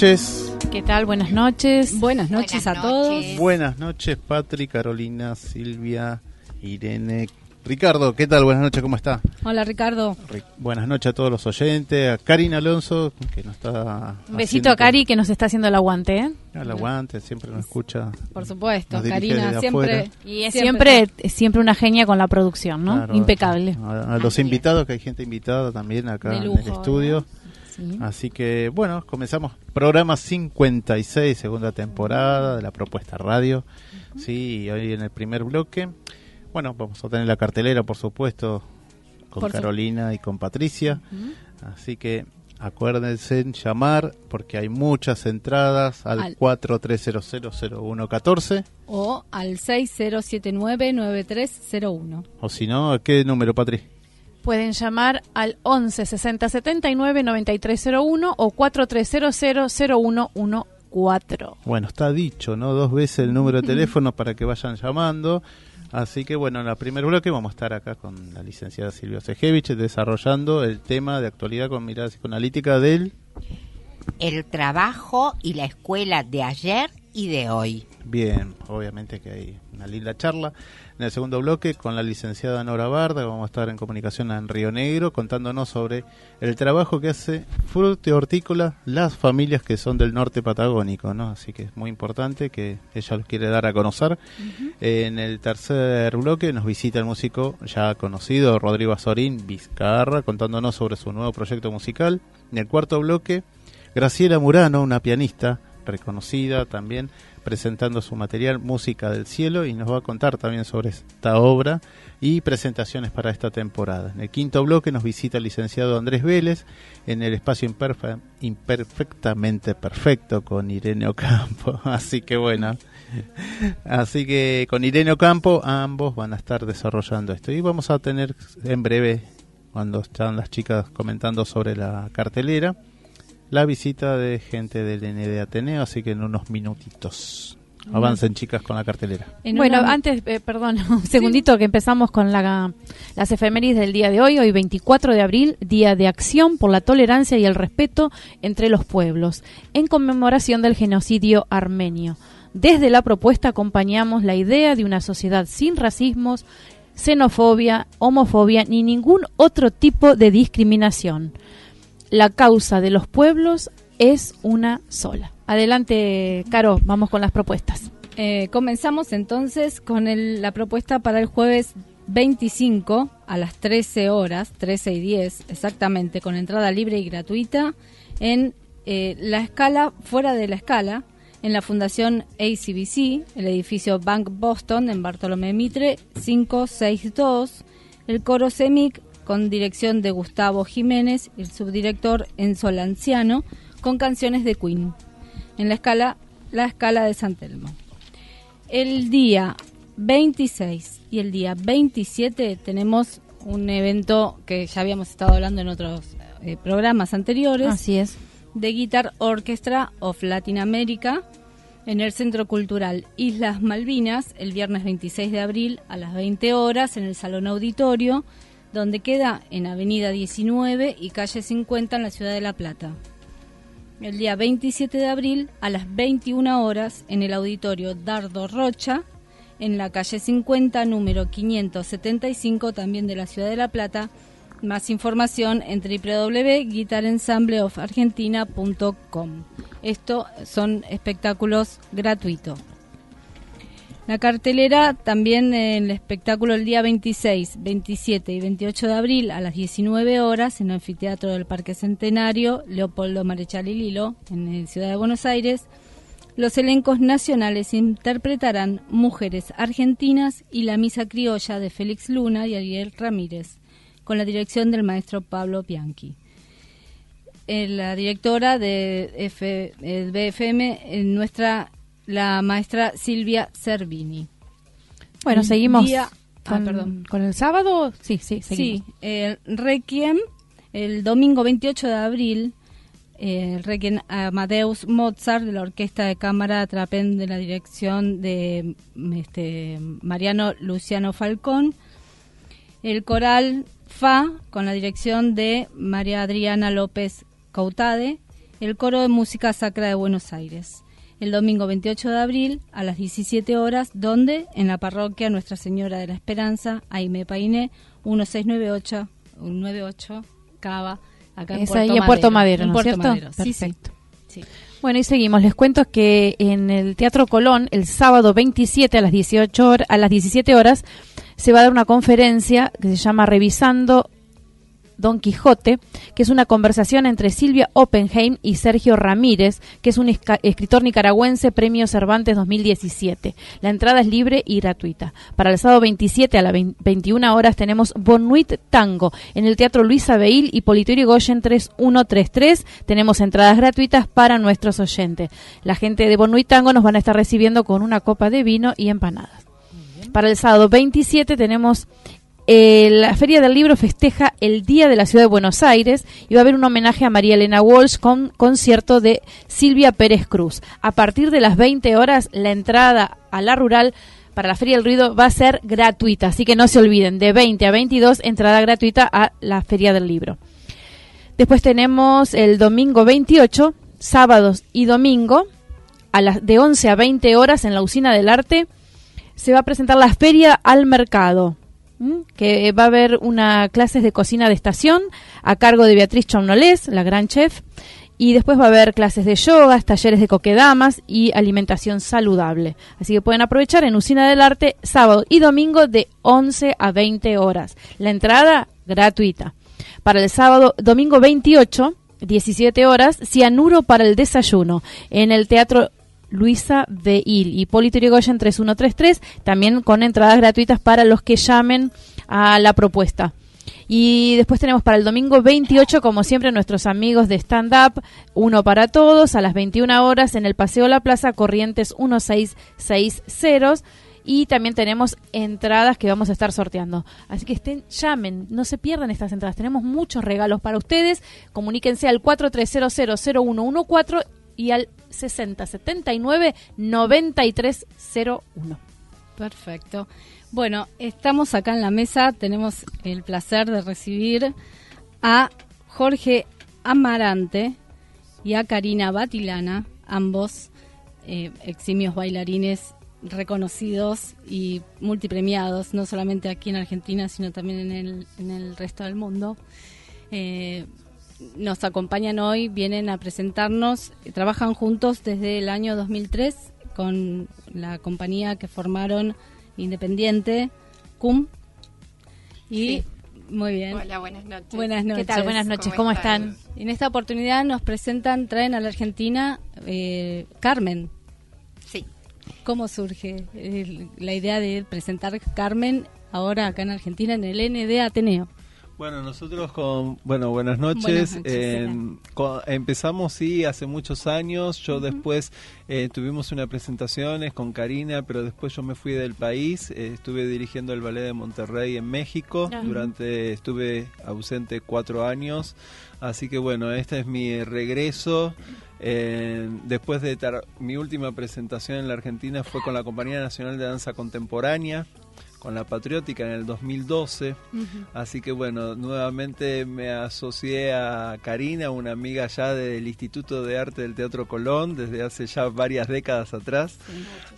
noches. ¿Qué tal? Buenas noches. Buenas noches a todos. Buenas noches, Patri, Carolina, Silvia, Irene. Ricardo, ¿qué tal? Buenas noches, ¿cómo está? Hola, Ricardo. buenas noches a todos los oyentes, a Karina Alonso, que nos está... Un besito a Cari, que nos está haciendo el aguante, ¿eh? El aguante, siempre nos escucha. Por supuesto, Karina, siempre... Y es siempre, siempre una genia con la producción, ¿no? Impecable. A, los invitados, que hay gente invitada también acá en el estudio. Así que bueno, comenzamos programa 56, segunda temporada de la propuesta radio. Sí, hoy en el primer bloque. Bueno, vamos a tener la cartelera, por supuesto, con Carolina y con Patricia. Así que acuérdense en llamar porque hay muchas entradas al, al 43000114 o al 60799301. O si no, ¿a qué número, Patricia? Pueden llamar al 11 60 79 9301 o 4300 0114. Bueno, está dicho, ¿no? Dos veces el número de teléfono para que vayan llamando. Así que bueno, en el primer bloque vamos a estar acá con la licenciada Silvia Sejevich desarrollando el tema de actualidad con mirada psicoanalítica del... El trabajo y la escuela de ayer y de hoy. Bien, obviamente que hay una linda charla. En el segundo bloque, con la licenciada Nora Barda, vamos a estar en comunicación en Río Negro, contándonos sobre el trabajo que hace Fruto Hortícola, las familias que son del norte patagónico, ¿no? Así que es muy importante que ella los quiere dar a conocer. en el tercer bloque nos visita el músico ya conocido, Rodrigo Azorín Vizcarra, contándonos sobre su nuevo proyecto musical. En el cuarto bloque, Graciela Murano, una pianista reconocida también, presentando su material Música del Cielo y nos va a contar también sobre esta obra y presentaciones para esta temporada. En el quinto bloque nos visita el licenciado Andrés Vélez en el espacio imperfectamente perfecto con Irene Ocampo. Así que bueno, así que con Irene Ocampo ambos van a estar desarrollando esto y vamos a tener en breve cuando están las chicas comentando sobre la cartelera la visita de gente del ND Ateneo, así que en unos minutitos. Avancen chicas con la cartelera. bueno, antes, eh, perdón, un segundito que empezamos con la, las efemérides del día de hoy, hoy 24 de abril, Día de Acción por la Tolerancia y el Respeto entre los Pueblos, en conmemoración del genocidio armenio. Desde la propuesta acompañamos la idea de una sociedad sin racismos, xenofobia, homofobia ni ningún otro tipo de discriminación la causa de los pueblos es una sola. Adelante, Caro, vamos con las propuestas. Eh, comenzamos entonces con la propuesta para el jueves 25 a las 13 horas, 13 y 10 exactamente, con entrada libre y gratuita en eh, la escala, fuera de la escala, en la Fundación ACBC, el edificio Bank Boston en Bartolomé Mitre 562, el coro CEMIC con dirección de Gustavo Jiménez y el subdirector Enzo Lanciano, con canciones de Queen, en la escala, la escala de San Telmo. El día 26 y el día 27 tenemos un evento que ya habíamos estado hablando en otros eh, programas anteriores. Así es. The Guitar Orchestra of Latin America en el Centro Cultural Islas Malvinas el viernes 26 de abril a las 20 horas en el Salón Auditorio, donde queda en Avenida 19 y Calle 50 en la Ciudad de La Plata. El día 27 de abril a las 21 horas en el Auditorio Dardo Rocha, en la calle 50, número 575, también de la Ciudad de La Plata. Más información en www.guitarensembleofargentina.com. Estos son espectáculos gratuitos. La cartelera también en el espectáculo el día 26, 27 y 28 de abril a las 19 horas en el anfiteatro del Parque Centenario Leopoldo Marechal y Lilo en la ciudad de Buenos Aires. Los elencos nacionales interpretarán Mujeres Argentinas y La Misa Criolla de Félix Luna y Ariel Ramírez, con la dirección del maestro Pablo Bianchi. Eh, la directora de el BFM, eh, nuestra la maestra Silvia Cervini. Bueno, seguimos día- ah, perdón. con el sábado. Sí, sí, seguimos. Sí, el Requiem, el domingo 28 de abril, eh, el Requiem Amadeus Mozart de la Orquesta de Cámara Trapen de la dirección de mm, este, Mariano Luciano Falcón, el coral Fa con la dirección de María Adriana López Cautade, el coro de música sacra de Buenos Aires. El domingo 28 de abril a las 17 horas, donde en la parroquia Nuestra Señora de la Esperanza, Aime Painé, 1698 98 Cava, acá en Es Puerto ahí en Puerto Madero, ¿no es Puerto cierto? Madero, sí, sí. Perfecto. sí. Bueno, y seguimos. Les cuento que en el Teatro Colón, el sábado 27 a las 18 horas, a las 17 horas, se va a dar una conferencia que se llama Revisando Don Quijote, que es una conversación entre Silvia Oppenheim y Sergio Ramírez, que es un escritor nicaragüense, Premio Cervantes 2017. La entrada es libre y gratuita. Para el sábado 27 a las 20 21 horas tenemos Bonuit Tango en el Teatro Luisa Beil y Politorio Goyen 3133. Tenemos entradas gratuitas para nuestros oyentes. La gente de Bonuit Tango nos van a estar recibiendo con una copa de vino y empanadas. Para el sábado 27 tenemos eh, la Feria del Libro festeja el Día de la Ciudad de Buenos Aires y va a haber un homenaje a María Elena Walsh con concierto de Silvia Pérez Cruz. A partir de las 20 horas, la entrada a la rural para la Feria del Ruido va a ser gratuita, así que no se olviden, de 20 a 22, entrada gratuita a la Feria del Libro. Después tenemos el domingo 28, sábados y domingo, a las de 11 a 20 horas en la Usina del Arte, se va a presentar la Feria al Mercado. Que va a haber una clases de cocina de estación a cargo de Beatriz Chaunolés, la gran chef, y después va a haber clases de yoga, talleres de coquedamas y alimentación saludable. Así que pueden aprovechar en Usina del Arte sábado y domingo de 11 a 20 horas. La entrada gratuita. Para el sábado, domingo 28, 17 horas, cianuro para el desayuno en el Teatro Luisa Beil, Hipólito Yrigoyen 3133, también con entradas gratuitas para los que llamen a la propuesta. Y después tenemos para el domingo 28, como siempre, nuestros amigos de Stand Up, uno para todos, a las 21 horas en el Paseo La Plaza, Corrientes 1660. Y también tenemos entradas que vamos a estar sorteando. Así que estén, llamen, no se pierdan estas entradas. Tenemos muchos regalos para ustedes. Comuníquense al 43000114 y al 6079-9301. Perfecto. Bueno, estamos acá en la mesa, tenemos el placer de recibir a Jorge Amarante y a Karina Batilana, ambos eh, eximios bailarines reconocidos y multipremiados, no solamente aquí en Argentina, sino también en el, en el resto del mundo. Eh, nos acompañan hoy, vienen a presentarnos, eh, trabajan juntos desde el año 2003 con la compañía que formaron independiente, CUM. Y Sí. muy bien. Hola, buenas noches. Buenas noches. ¿Qué tal? Buenas noches, ¿cómo están? En esta oportunidad nos presentan, traen a la Argentina eh, Carmen. Sí. ¿Cómo surge eh, la idea de presentar Carmen ahora acá en Argentina en el ND Ateneo? Bueno, nosotros con, bueno, buenas noches. Buenas noches, co- empezamos, sí, hace muchos años. Yo después eh, tuvimos unas presentaciones con Karina, pero después yo me fui del país. Eh, estuve dirigiendo el ballet de Monterrey en México. Durante, estuve ausente cuatro años. Así que bueno, este es mi regreso. Eh, después de tar- mi última presentación en la Argentina fue con la Compañía Nacional de Danza Contemporánea, con la Patriótica en el 2012. Así que bueno, nuevamente me asocié a Karina, una amiga ya del Instituto de Arte del Teatro Colón, desde hace ya varias décadas atrás.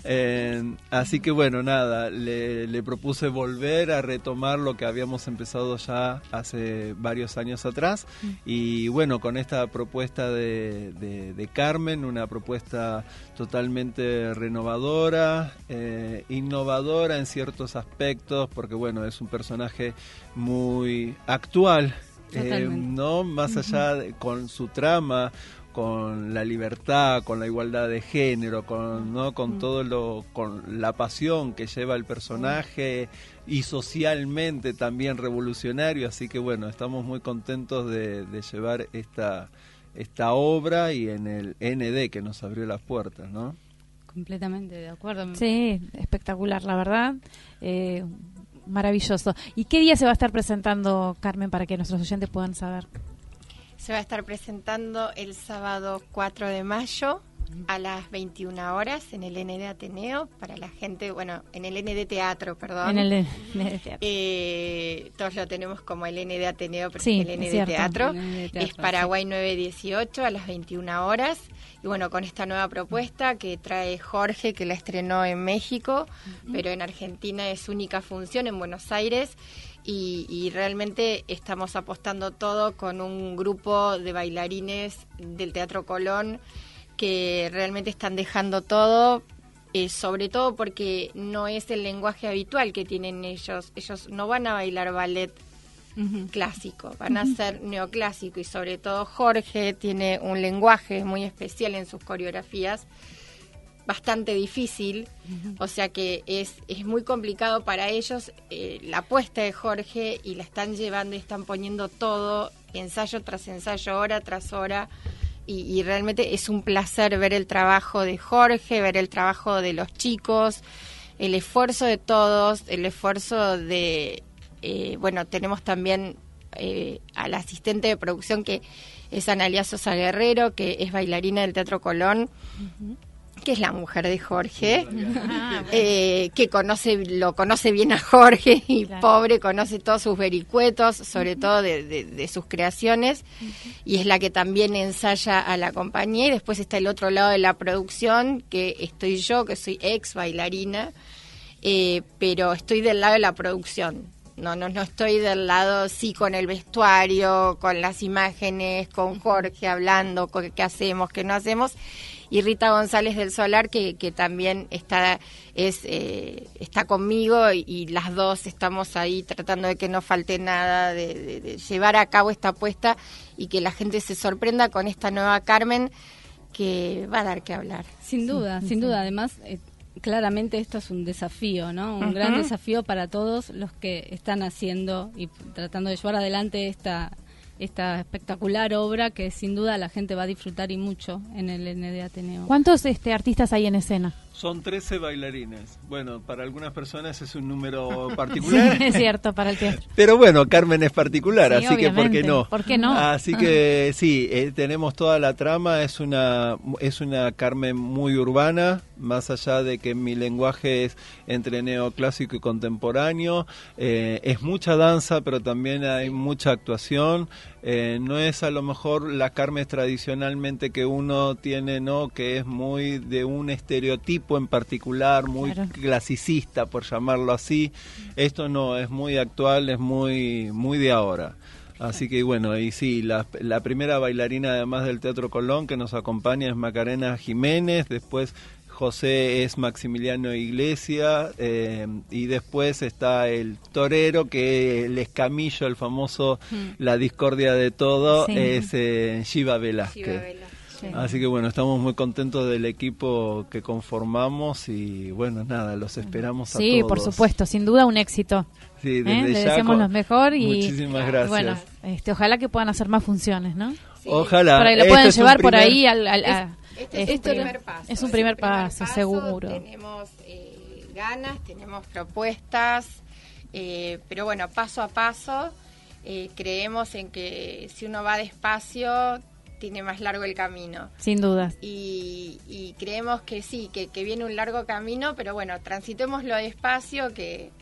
Eh, así que bueno, nada, le, le propuse volver a retomar lo que habíamos empezado ya hace varios años atrás. Y bueno, con esta propuesta de, de- de Carmen, una propuesta totalmente renovadora, eh, innovadora en ciertos aspectos, porque bueno, es un personaje muy actual, eh. ¿no? Más allá de, con su trama, con la libertad, con la igualdad de género, con, ¿no? con todo lo, con la pasión que lleva el personaje y socialmente también revolucionario, así que bueno, estamos muy contentos de, de llevar esta esta obra y en el ND que nos abrió las puertas, ¿no? Completamente de acuerdo. Sí, espectacular, la verdad. Eh, maravilloso. ¿Y qué día se va a estar presentando, Carmen, para que nuestros oyentes puedan saber? Se va a estar presentando el sábado 4 de mayo a las 21 horas en el ND Ateneo para la gente, bueno, en el ND Teatro, perdón. En el, el teatro. Eh, todos lo tenemos como el ND Ateneo, pero Sí, es el ND cierto. Teatro. El ND Teatro, es Paraguay 918 a las 21 horas. Y bueno, con esta nueva propuesta que trae Jorge, que la estrenó en México, pero en Argentina es única función en Buenos Aires. Y, y realmente estamos apostando todo con un grupo de bailarines del Teatro Colón que realmente están dejando todo, eh, sobre todo porque no es el lenguaje habitual que tienen ellos. Ellos no van a bailar ballet clásico, van a ser neoclásico y sobre todo Jorge tiene un lenguaje muy especial en sus coreografías, bastante difícil, o sea que es, es muy complicado para ellos eh, la apuesta de Jorge y la están llevando y están poniendo todo, ensayo tras ensayo, hora tras hora. Y, y realmente es un placer ver el trabajo de Jorge, ver el trabajo de los chicos, el esfuerzo de todos, el esfuerzo de, eh, bueno, tenemos también eh, al asistente de producción que es Analia Sosa Guerrero, que es bailarina del Teatro Colón, que es la mujer de Jorge, eh, que conoce, lo conoce bien a Jorge y Claro. pobre conoce todos sus vericuetos, sobre todo de, de- de sus creaciones, y es la que también ensaya a la compañía. Y después está el otro lado de la producción, que estoy yo, que soy ex bailarina, eh, pero estoy del lado de la producción. No, no, no estoy del lado, sí, con el vestuario, con las imágenes, con Jorge hablando, con qué hacemos, qué no hacemos. Y Rita González del Solar, que, que también está, es, eh, está conmigo y, y las dos estamos ahí tratando de que no falte nada, de, de- de llevar a cabo esta apuesta y que la gente se sorprenda con esta nueva Carmen que va a dar que hablar. Sin duda, sin duda. Además, eh, claramente esto es un desafío, ¿no? Un gran desafío para todos los que están haciendo y tratando de llevar adelante esta esta espectacular obra que sin duda la gente va a disfrutar y mucho en el ND Ateneo. ¿Cuántos este, artistas hay en escena? Son 13 bailarines. Bueno, para algunas personas es un número particular. es cierto, para el teatro. Pero bueno, Carmen es particular, Sí, así que ¿por qué no? ¿Por qué no? Así que sí, eh, tenemos toda la trama, es una es una Carmen muy urbana, más allá de que mi lenguaje es entre neoclásico y contemporáneo, eh, es mucha danza, pero también hay mucha actuación. Eh, no es a lo mejor la Carmen tradicionalmente que uno tiene, ¿no? Que es muy de un estereotipo en particular, muy Claro. clasicista, por llamarlo así. Esto no, es muy actual, es muy, muy de ahora. Así que bueno, y sí, la, la primera bailarina además del Teatro Colón que nos acompaña es Macarena Jiménez, después José es Maximiliano Iglesia eh, y después está el torero que el escamillo, el famoso La discordia de todo, Sí. es eh, Shiva Velázquez. Shiva. Así que bueno, estamos muy contentos del equipo que conformamos y bueno, nada, los esperamos a todos. Sí, por supuesto, sin duda un éxito. Sí, ¿eh? desde Le deseamos lo mejor y Muchísimas gracias. bueno, este, ojalá que puedan hacer más funciones, ¿no? Ojalá. Para que lo Este puedan es un llevar por ahí al... al- a- Este es este, un primer paso. es un primer paso, seguro. Tenemos eh, ganas, tenemos propuestas, eh, pero bueno, paso a paso, eh, creemos en que si uno va despacio, tiene más largo el camino. Sin dudas. Y, y creemos que sí, que, que viene un largo camino, pero bueno, transitémoslo despacio, que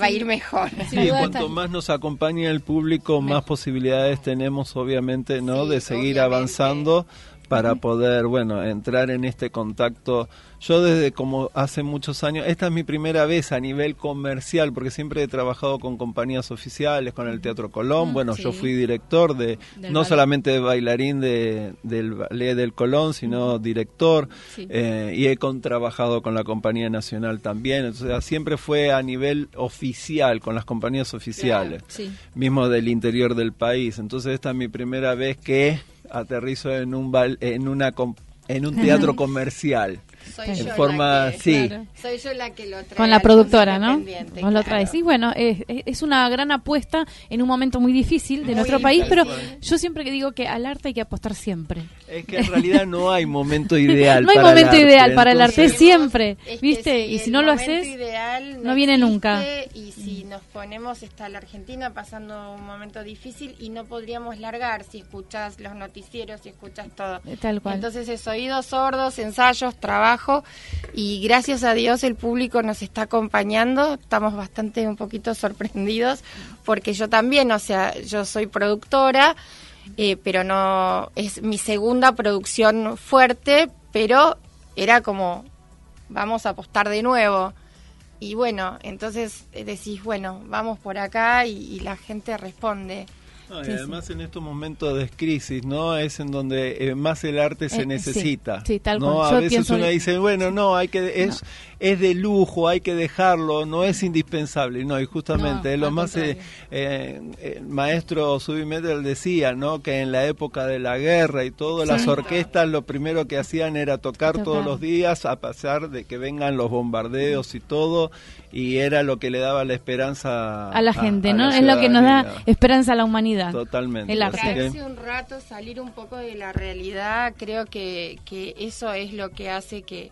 va a ir mejor. Sí, duda cuanto más nos acompaña el público, más posibilidades tenemos, obviamente, ¿no? Sí, de seguir obviamente. avanzando para poder, bueno, entrar en este contacto. Yo desde como hace muchos años, esta es mi primera vez a nivel comercial, porque siempre he trabajado con compañías oficiales, con el Teatro Colón. Bueno, yo fui director de, Del no ballet. solamente de bailarín de, del ballet del Colón, sino director. Sí. Eh, y he contrabajado con la compañía nacional también. O sea, siempre fue a nivel oficial, con las compañías oficiales, Sí. mismo del interior del país. Entonces esta es mi primera vez que aterrizo en un bal- en una com- en un teatro comercial. Soy En yo la forma, que- sí. Claro. Soy yo la que lo trae. Con la productora, ¿no? Vos lo traes. Y bueno, es, es una gran apuesta en un momento muy difícil de Muy nuestro país, pero yo siempre que digo que al arte hay que apostar siempre. Es que en realidad no hay momento ideal. no hay para el momento arte, ideal para el arte, siempre, Es que ¿viste? sí, y si no lo haces, ideal no viene nunca. Y si nos ponemos, está la Argentina pasando un momento difícil y no podríamos largar si escuchas los noticieros, si escuchas todo. Tal cual. Entonces es oídos sordos, ensayos, trabajo y gracias a Dios el público nos está acompañando. Estamos bastante un poquito sorprendidos porque yo también, o sea, yo soy productora, eh, pero no es mi segunda producción fuerte, pero era como vamos a apostar de nuevo. Y bueno, entonces decís, bueno, vamos por acá y la gente responde. No, y Sí, además en estos momentos de crisis, ¿no? Es en donde eh, más el arte Eh, se sí, necesita. sí, tal ¿no? cual. A Yo veces uno dice, bueno, no, hay que es es de lujo, hay que dejarlo, no es indispensable. No, y justamente No, lo más eh, eh, el maestro Subimetal decía, ¿no? Que en la época de la guerra y todo, las orquestas lo primero que hacían era tocar Tocar. todos los días a pesar de que vengan los bombardeos y todo y era lo que le daba la esperanza a la gente, a ¿no? la Es lo que nos da esperanza a la humanidad. Totalmente. El arte. que- Hace un rato salir un poco de la realidad, creo que, que eso es lo que hace que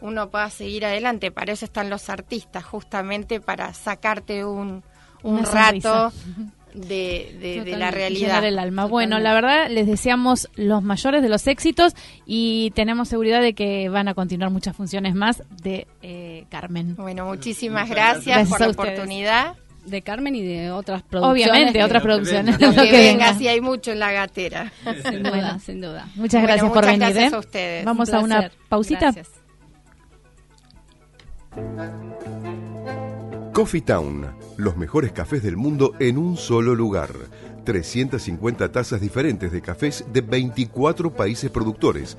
uno pueda seguir adelante. Para eso están los artistas, justamente para sacarte un, un Una rato sonrisa. de, de- la realidad. llenar el alma. Bueno, la verdad les deseamos los mayores de los éxitos y tenemos seguridad de que van a continuar muchas funciones más de eh, Carmen. Bueno, muchísimas Muchas gracias, gracias. por la ustedes. oportunidad. De Carmen y de otras producciones. Obviamente, otras producciones. lo que que venga, si hay mucho en la gatera. Sin duda, sin duda. Muchas Bueno, gracias por venir. gracias ¿eh? a ustedes. Vamos Un a una pausita. Gracias. Coffee Town, los mejores cafés del mundo en un solo lugar. 350 tazas diferentes de cafés de 24 países productores.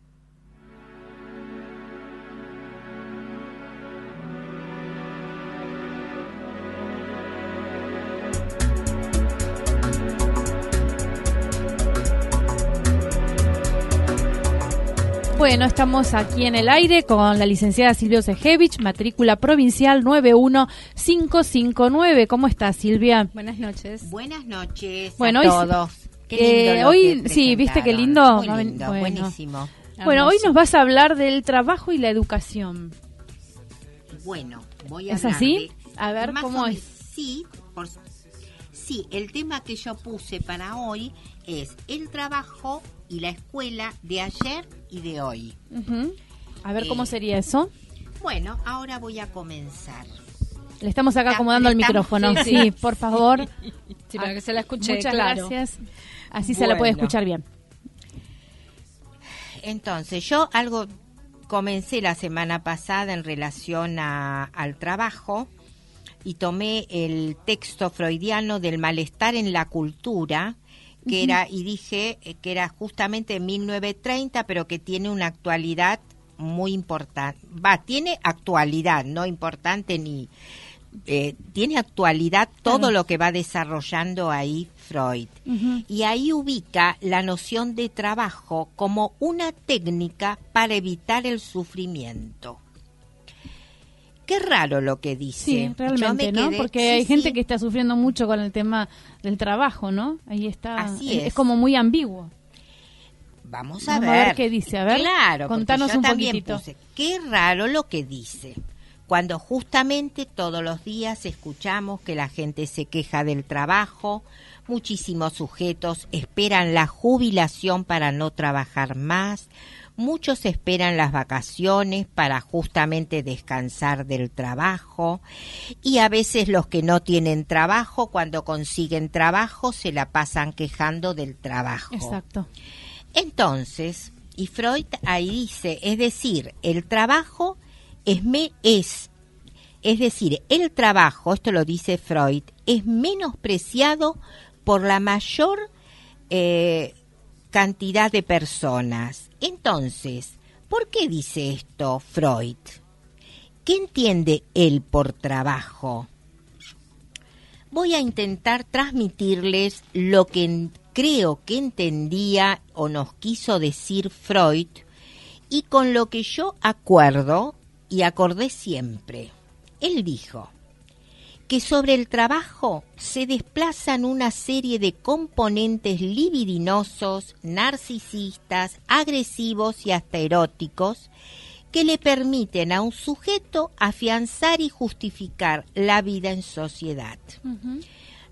Bueno, estamos aquí en el aire con la licenciada Silvia Sejevich, matrícula provincial 91559. ¿Cómo estás, Silvia? Buenas noches. Buenas noches Bueno, a hoy sí- todos. Qué eh, lindo hoy- sí, ¿viste qué lindo? Muy lindo, Bueno. buenísimo. Bueno, hoy nos vas a hablar del trabajo y la educación. Bueno, voy a ¿Es hablar así? de- A ver, ¿cómo es? Sí, por- sí, el tema que yo puse para hoy es el trabajo y la escuela de ayer y de hoy. A ver, Eh, ¿cómo sería eso? Bueno, ahora voy a comenzar. Le estamos acá acomodando el micrófono. sí, Sí, por favor. Sí, para que se la escuche Muchas claro. gracias. Así se la puede escuchar bien. Entonces, yo algo comencé la semana pasada en relación a- al trabajo y tomé el texto freudiano del malestar en la cultura, que era, y dije eh, que era justamente en 1930, pero que tiene una actualidad muy importante. Va, tiene actualidad, no importante ni... eh, tiene actualidad todo Claro. lo que va desarrollando ahí Freud. Y ahí ubica la noción de trabajo como una técnica para evitar el sufrimiento. Qué raro lo que dice. Sí, realmente, me ¿no? quedé- Porque sí, hay gente sí. que está sufriendo mucho con el tema del trabajo, ¿no? Ahí está. Así es. es. como muy ambiguo. Vamos a Vamos ver. a ver qué dice, a ver, Claro, contanos yo un también poquitito. puse, qué raro lo que dice. Cuando justamente todos los días escuchamos que la gente se queja del trabajo, muchísimos sujetos esperan la jubilación para no trabajar más, muchos esperan las vacaciones para justamente descansar del trabajo y a veces los que no tienen trabajo, cuando consiguen trabajo, se la pasan quejando del trabajo. Exacto. Entonces, y Freud ahí dice, es decir, el trabajo es, me, es, es decir, el trabajo, esto lo dice Freud, es menospreciado por la mayor eh, cantidad de personas. Entonces, ¿por qué dice esto Freud? ¿Qué entiende él por trabajo? voy a intentar transmitirles lo que creo que entendía o nos quiso decir Freud y con lo que yo acuerdo y acordé siempre. Él dijo que sobre el trabajo se desplazan una serie de componentes libidinosos, narcisistas, agresivos y hasta eróticos que le permiten a un sujeto afianzar y justificar la vida en sociedad.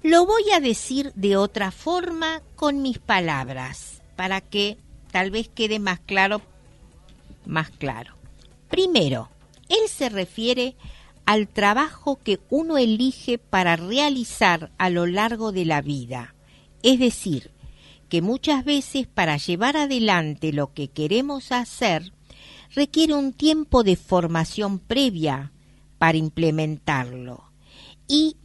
Lo voy a decir de otra forma con mis palabras, para que tal vez quede más claro, más claro. Primero, él se refiere al trabajo que uno elige para realizar a lo largo de la vida, es decir, que muchas veces para llevar adelante lo que queremos hacer requiere un tiempo de formación previa para implementarlo. Y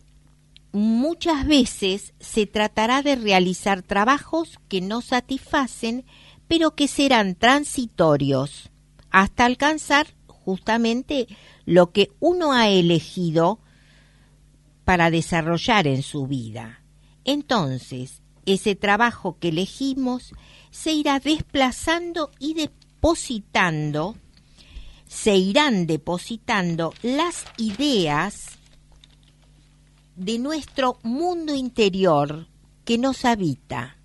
muchas veces se tratará de realizar trabajos que no satisfacen, pero que serán transitorios hasta alcanzar justamente lo que uno ha elegido para desarrollar en su vida. Entonces, ese trabajo que elegimos se irá desplazando y depositando, se irán depositando las ideas de nuestro mundo interior que nos habita,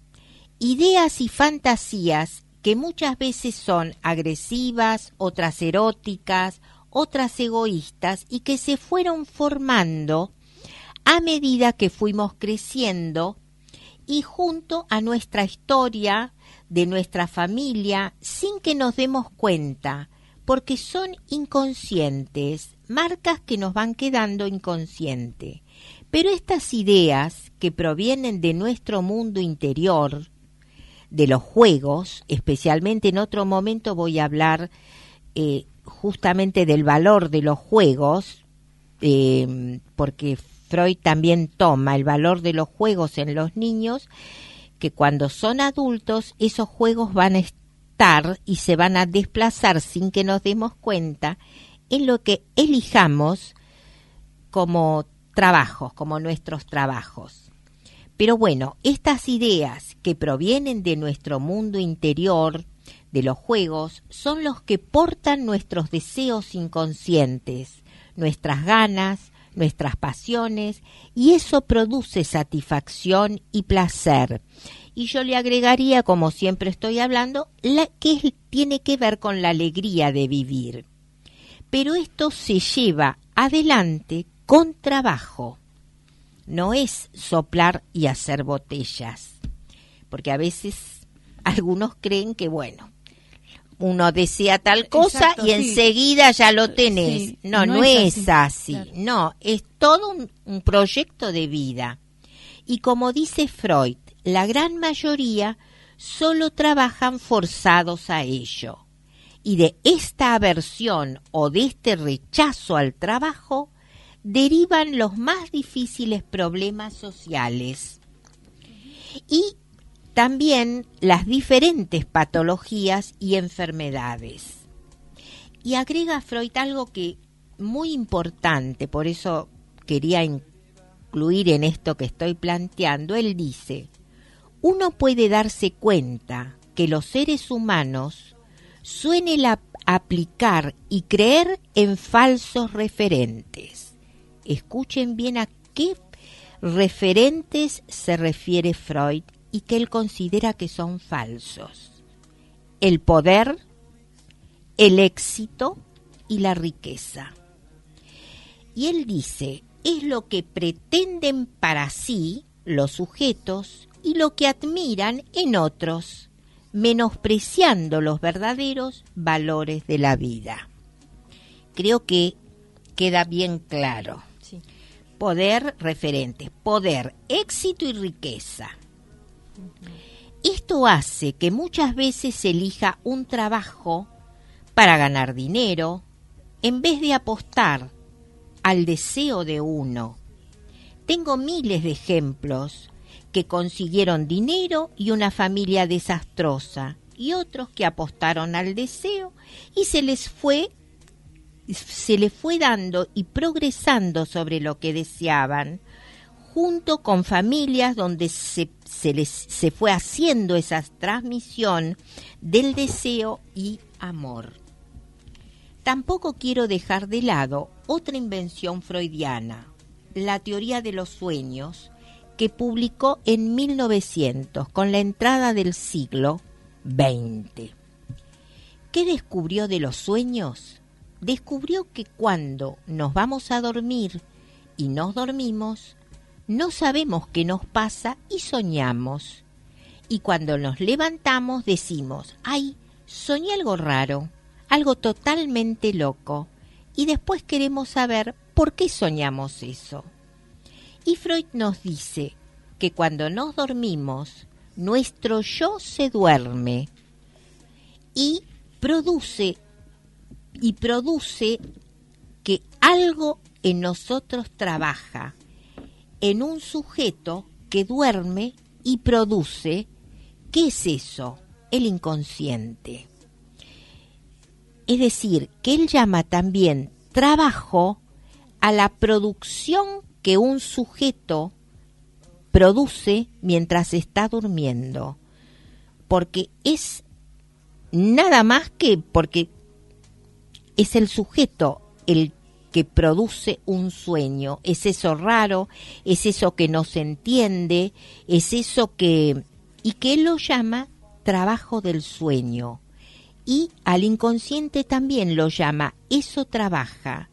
ideas y fantasías que muchas veces son agresivas, otras eróticas, otras egoístas y que se fueron formando a medida que fuimos creciendo y junto a nuestra historia, de nuestra familia, sin que nos demos cuenta, porque son inconscientes, marcas que nos van quedando inconsciente. Pero estas ideas que provienen de nuestro mundo interior, de los juegos, especialmente en otro momento voy a hablar eh, justamente del valor de los juegos, eh, porque Freud también toma el valor de los juegos en los niños, que cuando son adultos esos juegos van a estar y se van a desplazar sin que nos demos cuenta en lo que elijamos como trabajos, como nuestros trabajos. Pero bueno, estas ideas que provienen de nuestro mundo interior, de los juegos, son los que portan nuestros deseos inconscientes, nuestras ganas, nuestras pasiones, y eso produce satisfacción y placer. Y yo le agregaría, como siempre estoy hablando, la que tiene que ver con la alegría de vivir. Pero esto se lleva adelante con trabajo. No es soplar y hacer botellas. Porque a veces algunos creen que, bueno, uno desea tal cosa Exacto, y sí. enseguida ya lo tenés. Sí, no, no, no es es así, así. claro. No, es todo un, un proyecto de vida. Y como dice Freud, la gran mayoría solo trabajan forzados a ello. Y de esta aversión o de este rechazo al trabajo derivan los más difíciles problemas sociales. Y también las diferentes patologías y enfermedades. Y agrega Freud algo que muy importante, por eso quería incluir en esto que estoy planteando, él dice, uno puede darse cuenta que los seres humanos suelen ap- aplicar y creer en falsos referentes. Escuchen bien a qué referentes se refiere Freud y que él considera que son falsos. El poder, el éxito y la riqueza. Y él dice, es lo que pretenden para sí los sujetos y lo que admiran en otros, menospreciando los verdaderos valores de la vida. Creo que queda bien claro. Poder, referentes, poder, éxito y riqueza. Esto hace que muchas veces se elija un trabajo para ganar dinero en vez de apostar al deseo de uno. Tengo miles de ejemplos que consiguieron dinero y una familia desastrosa y otros que apostaron al deseo y se les fue se le fue dando y progresando sobre lo que deseaban, junto con familias donde se, se les se fue haciendo esa transmisión del deseo y amor. Tampoco quiero dejar de lado otra invención freudiana, la teoría de los sueños, que publicó en 1900 con la entrada del siglo XX. ¿Qué descubrió de los sueños? Descubrió que cuando nos vamos a dormir y nos dormimos, no sabemos qué nos pasa y soñamos. Y cuando nos levantamos decimos, ay, soñé algo raro, algo totalmente loco, y después queremos saber por qué soñamos eso. Y Freud nos dice que cuando nos dormimos, nuestro yo se duerme y produce y produce que algo en nosotros trabaja en un sujeto que duerme y produce ¿qué es eso? El inconsciente. Es decir, que él llama también trabajo a la producción que un sujeto produce mientras está durmiendo. Porque es nada más que porque es el sujeto el que produce un sueño, es eso raro, es eso que no se entiende, es eso que... y que él lo llama trabajo del sueño. Y al inconsciente también lo llama eso trabaja.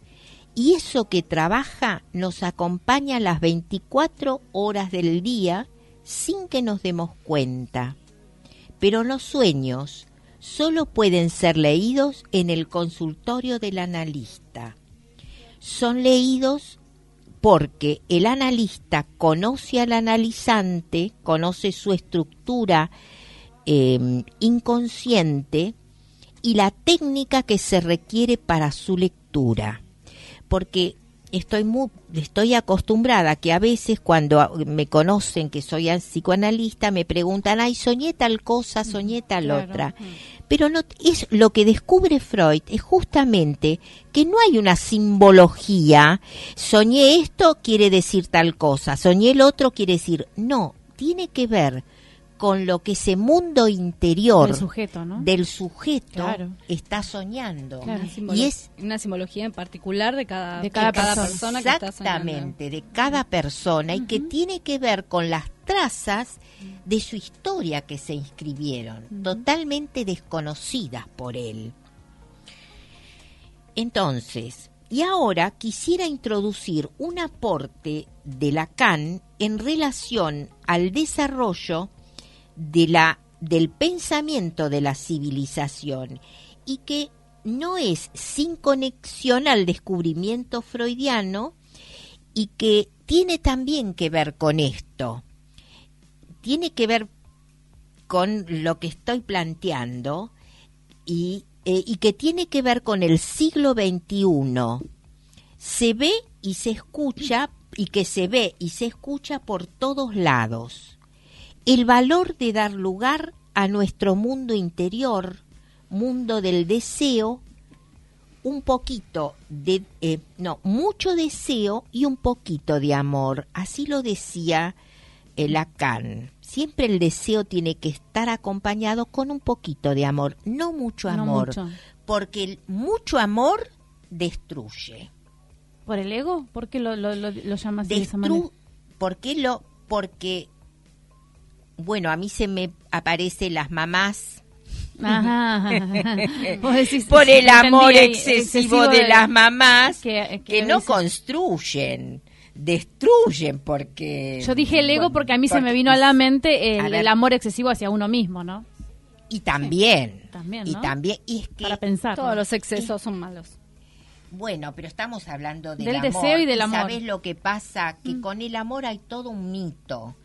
Y eso que trabaja nos acompaña las 24 horas del día sin que nos demos cuenta. Pero los sueños solo pueden ser leídos en el consultorio del analista. Son leídos porque el analista conoce al analizante, conoce su estructura eh, inconsciente y la técnica que se requiere para su lectura. Porque estoy muy, estoy acostumbrada que a veces cuando me conocen que soy psicoanalista me preguntan, ay, soñé tal cosa, soñé tal Claro. otra. Pero no, es lo que descubre Freud es justamente que no hay una simbología, soñé esto quiere decir tal cosa, soñé el otro quiere decir, no, tiene que ver con lo que ese mundo interior El sujeto, ¿no? del sujeto Claro. está soñando. Claro. Una, simbolo- Y es una simbología en particular de cada, De cada persona. persona que está soñando. Exactamente, de cada persona y que tiene que ver con las trazas de su historia que se inscribieron, totalmente desconocidas por él. Entonces, y ahora quisiera introducir un aporte de Lacan en relación al desarrollo de la del pensamiento de la civilización y que no es sin conexión al descubrimiento freudiano y que tiene también que ver con esto. Tiene que ver con lo que estoy planteando y, eh, y que tiene que ver con el siglo XXI. Se ve y se escucha y que se ve y se escucha por todos lados. El valor de dar lugar a nuestro mundo interior, mundo del deseo, un poquito de, eh, no, mucho deseo y un poquito de amor. Así lo decía el Lacan. Siempre el deseo tiene que estar acompañado con un poquito de amor, no mucho No amor, mucho. porque el mucho amor destruye. ¿Por el ego? ¿Por qué lo, lo, lo, lo llamas de esa manera? Destru ¿Por qué lo? Porque, bueno, a mí se me aparecen las mamás Ajá, decís, por el amor excesivo de las mamás que, que, a no veces- construyen, destruyen porque... Yo dije el ego bueno, porque a mí se me vino a la mente el, ver. el amor excesivo hacia uno mismo, ¿no? Y también, También, y ¿no? también, y es que, Para pensar. Todos los excesos son malos. bueno, pero estamos hablando del, Del amor, deseo y del amor. ¿Sabes lo que pasa? Que con el amor hay todo un mito.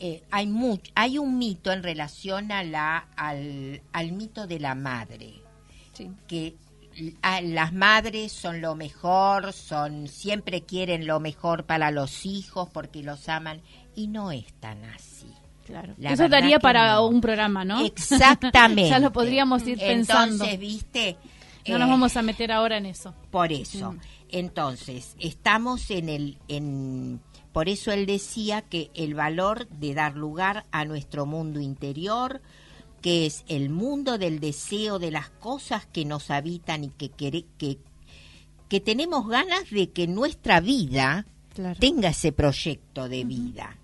Eh, hay, much- hay un mito en relación a la, al, al mito de la madre. Sí. que a- las madres son lo mejor, son siempre quieren lo mejor para los hijos porque los aman y no es tan así. Claro. La Eso daría para no. un programa, ¿no? Exactamente. ya lo podríamos ir pensando. Entonces, viste, No Eh, nos vamos a meter ahora en eso. por eso. Entonces, estamos en el en por eso él decía que el valor de dar lugar a nuestro mundo interior, que es el mundo del deseo de las cosas que nos habitan y que que que tenemos ganas de que nuestra vida Claro. tenga ese proyecto de vida.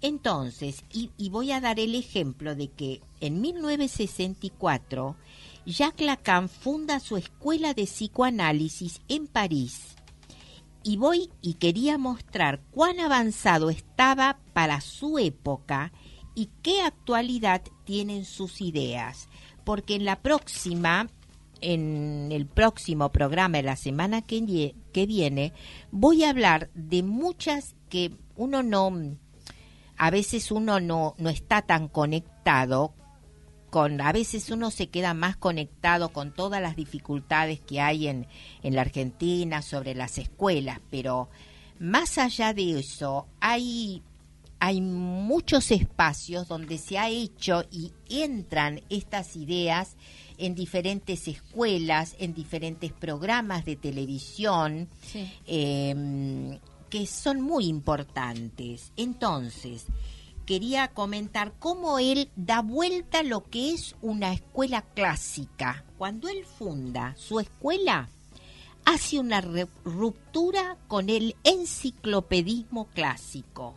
Entonces, y, y voy a dar el ejemplo de que en 1964 Jacques Lacan funda su escuela de psicoanálisis en París. Y voy y quería mostrar cuán avanzado estaba para su época y qué actualidad tienen sus ideas. Porque en la próxima, en el próximo programa de la semana que, que viene, voy a hablar de muchas que uno no, a veces uno no, no está tan conectado con a veces uno se queda más conectado con todas las dificultades que hay en, en la Argentina sobre las escuelas, pero más allá de eso hay hay muchos espacios donde se ha hecho y entran estas ideas en diferentes escuelas, en diferentes programas de televisión, Sí. eh, que son muy importantes. Entonces, quería comentar cómo él da vuelta lo que es una escuela clásica. Cuando él funda su escuela, hace una ruptura con el enciclopedismo clásico.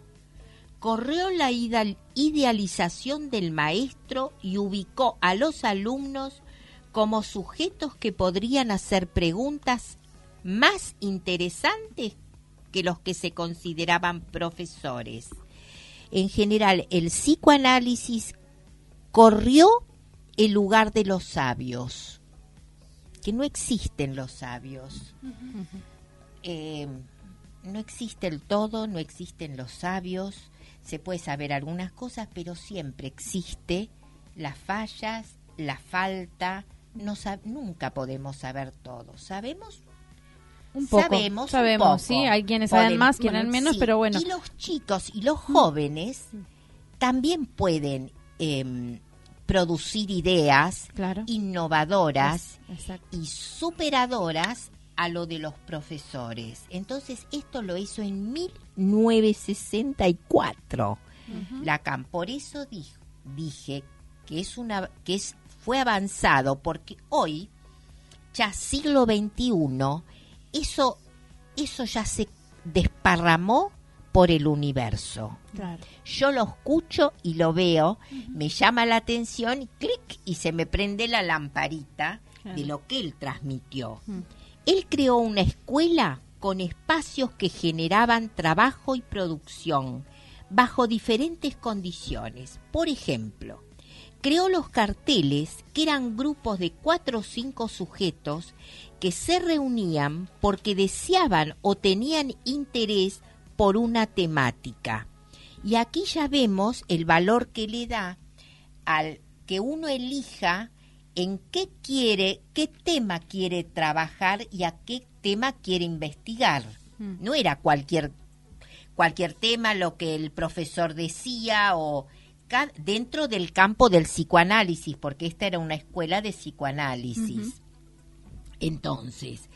Corrió la idealización del maestro y ubicó a los alumnos como sujetos que podrían hacer preguntas más interesantes que los que se consideraban profesores. En general, el psicoanálisis corrió el lugar de los sabios, que no existen los sabios. Eh, no existe el todo, no existen los sabios, se puede saber algunas cosas, pero siempre existe las fallas, la falta, no nunca podemos saber todo. ¿Sabemos? Un poco. Sabemos, un Sabemos, poco. sí. Hay quienes saben más, quienes bueno, menos, sí. pero bueno. Y los chicos y los jóvenes también pueden em, producir ideas Claro. innovadoras Exacto. y superadoras a lo de los profesores. Entonces, esto lo hizo en 1964 Lacan. Por eso di- dije que es una que es fue avanzado porque hoy ya siglo XXI eso eso ya se desparramó por el universo. Claro. Yo lo escucho y lo veo, me llama la atención y clic y se me prende la lamparita Claro. de lo que él transmitió. Él creó una escuela con espacios que generaban trabajo y producción bajo diferentes condiciones. Por ejemplo, creó los carteles, que eran grupos de cuatro o cinco sujetos que se reunían porque deseaban o tenían interés por una temática. Y aquí ya vemos el valor que le da al que uno elija en qué quiere, qué tema quiere trabajar y a qué tema quiere investigar. Mm. No era cualquier cualquier tema lo que el profesor decía o dentro del campo del psicoanálisis, porque esta era una escuela de psicoanálisis. Entonces,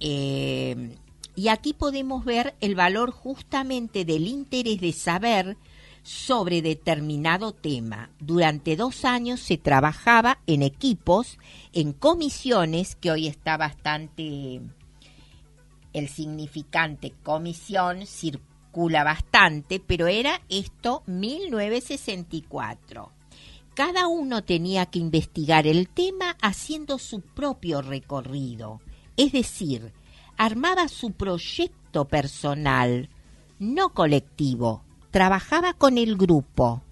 eh, y aquí podemos ver el valor justamente del interés de saber sobre determinado tema. Durante dos años se trabajaba en equipos, en comisiones, que hoy está bastante el significante comisión circula bastante, pero era esto 1964. Cada uno tenía que investigar el tema haciendo su propio recorrido, es decir, armaba su proyecto personal, no colectivo, trabajaba con el grupo,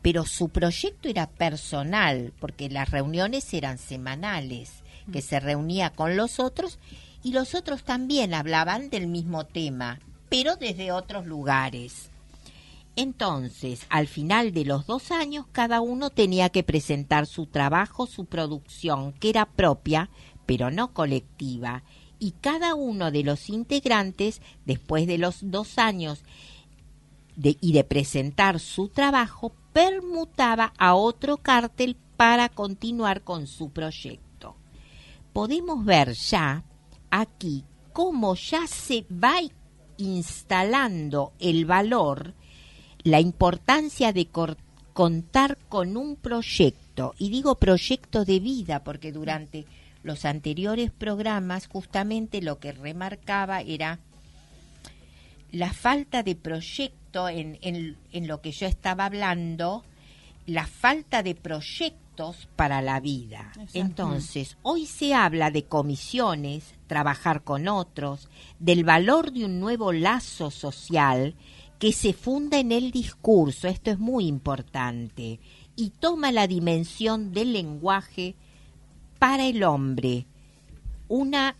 pero su proyecto era personal, porque las reuniones eran semanales, que se reunía con los otros y los otros también hablaban del mismo tema, pero desde otros lugares. Entonces, al final de los dos años, cada uno tenía que presentar su trabajo, su producción, que era propia, pero no colectiva, y cada uno de los integrantes, después de los dos años y de presentar su trabajo, permutaba a otro cártel para continuar con su proyecto. Podemos ver ya aquí cómo ya se va instalando el valor, la importancia de contar con un proyecto, y digo proyecto de vida porque durante los anteriores programas justamente lo que remarcaba era la falta de proyecto en, en, en lo que yo estaba hablando, la falta de para la vida. Entonces, hoy se habla de comisiones, trabajar con otros, del valor de un nuevo lazo social que se funda en el discurso, esto es muy importante, y toma la dimensión del lenguaje para el hombre, una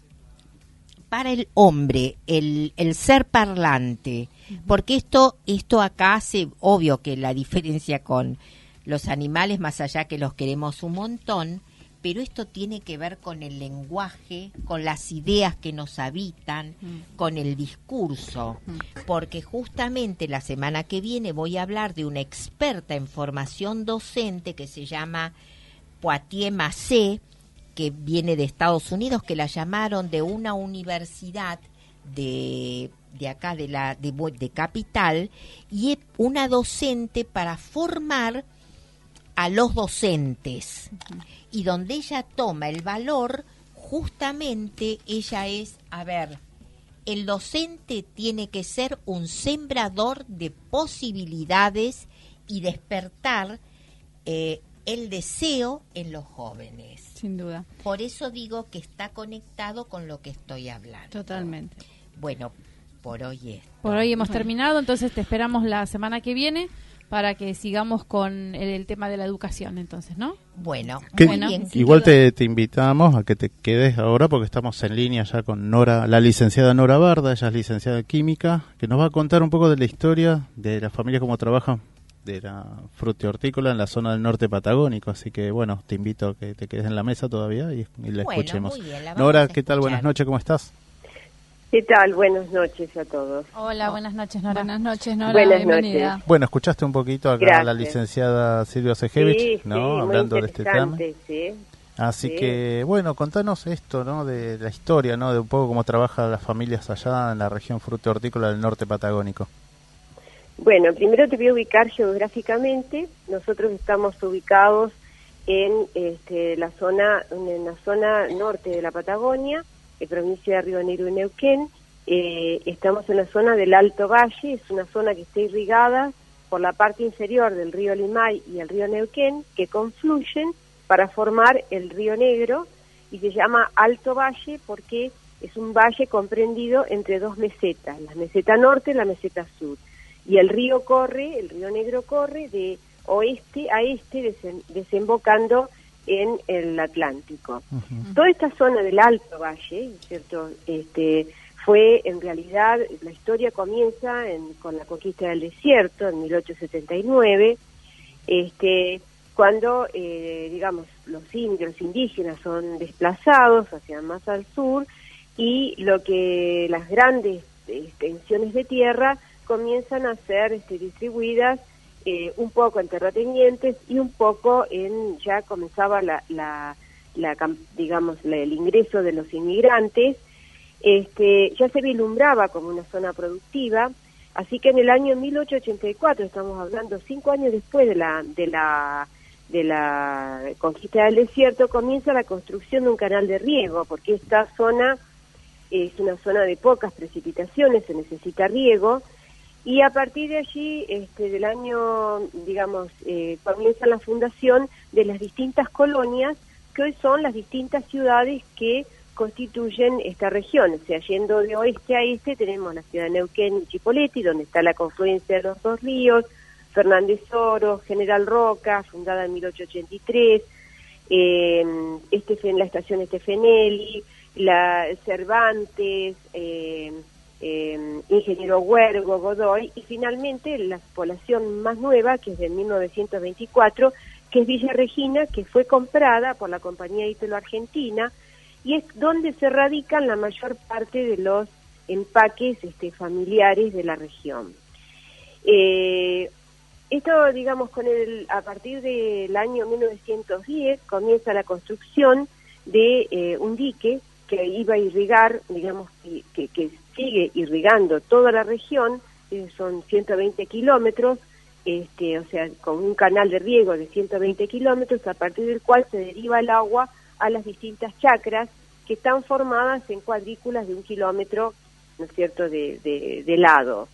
para el hombre, el, el ser parlante, porque esto, esto acá hace obvio que la diferencia con los animales, más allá que los queremos un montón, pero esto tiene que ver con el lenguaje, con las ideas que nos habitan, con el discurso, porque justamente la semana que viene voy a hablar de una experta en formación docente que se llama Poitier Massé, que viene de Estados Unidos, que la llamaron de una universidad de, de acá, de, la, de Capital, y es una docente para formar a los docentes. Y donde ella toma el valor, justamente ella es, a ver, el docente tiene que ser un sembrador de posibilidades y despertar eh, el deseo en los jóvenes. Sin duda, Por eso digo que está conectado con lo que estoy hablando. totalmente. Bueno, por hoy es. Por hoy hemos terminado, entonces te esperamos la semana que viene para que sigamos con el, el tema de la educación, entonces, ¿no? Bueno, ¿Qué- muy Bueno. bien. Igual te, te invitamos a que te quedes ahora porque estamos en línea ya con Nora, la licenciada Nora Barda, ella es licenciada en química, que nos va a contar un poco de la historia de la familia, cómo trabajan de la fruta hortícola en la zona del norte patagónico. Así que bueno, te invito a que te quedes en la mesa todavía y, y la Bueno, escuchemos. muy bien, la vamos Nora, a ¿qué tal? Buenas noches, ¿cómo estás? ¿Qué tal? Buenas noches a todos. Hola, buenas noches, Nora. Buenas noches, Nora. Buenas bienvenida. noches. Bueno, escuchaste un poquito acá a la licenciada Silvia Sejevich, sí, ¿no? sí, muy Hablando de este tema. sí. Así Sí. que, bueno, contanos esto, ¿no? De la historia, ¿no? De un poco cómo trabajan las familias allá en la región fruto hortícola del norte patagónico. Bueno, primero te voy a ubicar geográficamente. Nosotros estamos ubicados en este, la zona en la zona norte de la Patagonia, provincia de Río Negro y Neuquén. Eh, estamos en la zona del Alto Valle, es una zona que está irrigada por la parte inferior del río Limay y el río Neuquén, que confluyen para formar el río Negro y se llama Alto Valle porque es un valle comprendido entre dos mesetas, la meseta norte y la meseta sur. Y el río corre, el río Negro corre de oeste a este, desembocando en el Atlántico. Toda esta zona del Alto Valle, ¿cierto? Este, fue en realidad, la historia comienza con la conquista del desierto en 1879, este, cuando, eh, digamos, los indios, los indígenas son desplazados hacia más al sur y lo que las grandes extensiones de tierra comienzan a ser este, distribuidas eh, un poco en terratenientes y un poco en ya comenzaba la, la, digamos el ingreso de los inmigrantes este ya se vislumbraba como una zona productiva así que en el año 1884 estamos hablando cinco años después de la de la de la conquista del desierto comienza la construcción de un canal de riego porque esta zona es una zona de pocas precipitaciones se necesita riego y a partir de allí, este, del año, digamos, eh, comienza la fundación de las distintas colonias, que hoy son las distintas ciudades que constituyen esta región. O sea, yendo de oeste a este, tenemos la ciudad de Neuquén y Chipoleti, donde está la confluencia de los dos ríos, Fernández Oro, General Roca, fundada en 1883, eh, este, la estación Estefenelli, la Cervantes, eh, eh, Ingeniero Huergo, Godoy, y finalmente la población más nueva, que es de 1924, que es Villa Regina, que fue comprada por la compañía Italo Argentina, y es donde se radican la mayor parte de los empaques este, familiares de la región. Eh, esto, digamos, con el, a partir del año 1910 comienza la construcción de eh, un dique que iba a irrigar, digamos, que, que sigue irrigando toda la región, eh, son 120 kilómetros, este, o sea, con un canal de riego de 120 kilómetros, a partir del cual se deriva el agua a las distintas chacras que están formadas en cuadrículas de un kilómetro, ¿no es cierto?, de, de, de lado.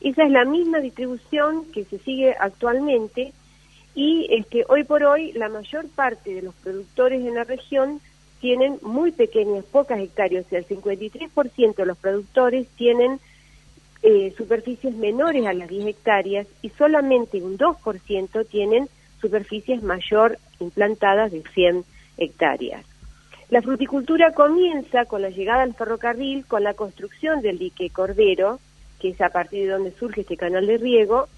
Esa es la misma distribución que se sigue actualmente y este, hoy por hoy la mayor parte de los productores en la región tienen muy pequeñas, pocas hectáreas, o sea, el 53% de los productores tienen eh, superficies menores a las 10 hectáreas y solamente un 2% tienen superficies mayor implantadas de 100 hectáreas. La fruticultura comienza con la llegada al ferrocarril, con la construcción del dique Cordero, que es a partir de donde surge este canal de riego,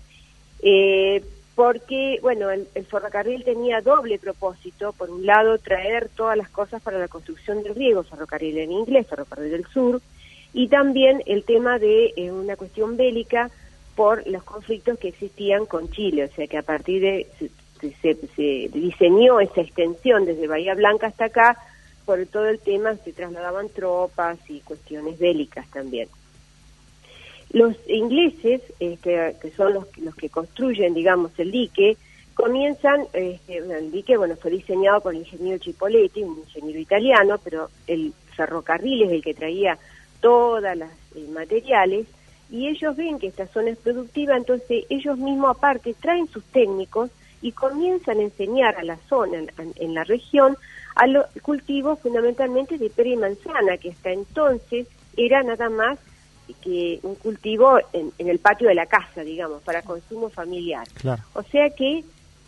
eh, porque, bueno, el, ferrocarril tenía doble propósito. Por un lado, traer todas las cosas para la construcción del riego, ferrocarril en inglés, ferrocarril del sur, y también el tema de eh, una cuestión bélica por los conflictos que existían con Chile, o sea que a partir de se, se, diseñó esa extensión desde Bahía Blanca hasta acá, por todo el tema se trasladaban tropas y cuestiones bélicas también. Los ingleses, este, que son los, los que construyen, digamos, el dique, comienzan, este, el dique, bueno, fue diseñado por el ingeniero Chipoletti, un ingeniero italiano, pero el ferrocarril es el que traía todas las eh, materiales, y ellos ven que esta zona es productiva, entonces ellos mismos aparte traen sus técnicos y comienzan a enseñar a la zona, en, la región, a los cultivos fundamentalmente de pera y manzana, que hasta entonces era nada más que un cultivo en, el patio de la casa, digamos, para consumo familiar. O sea que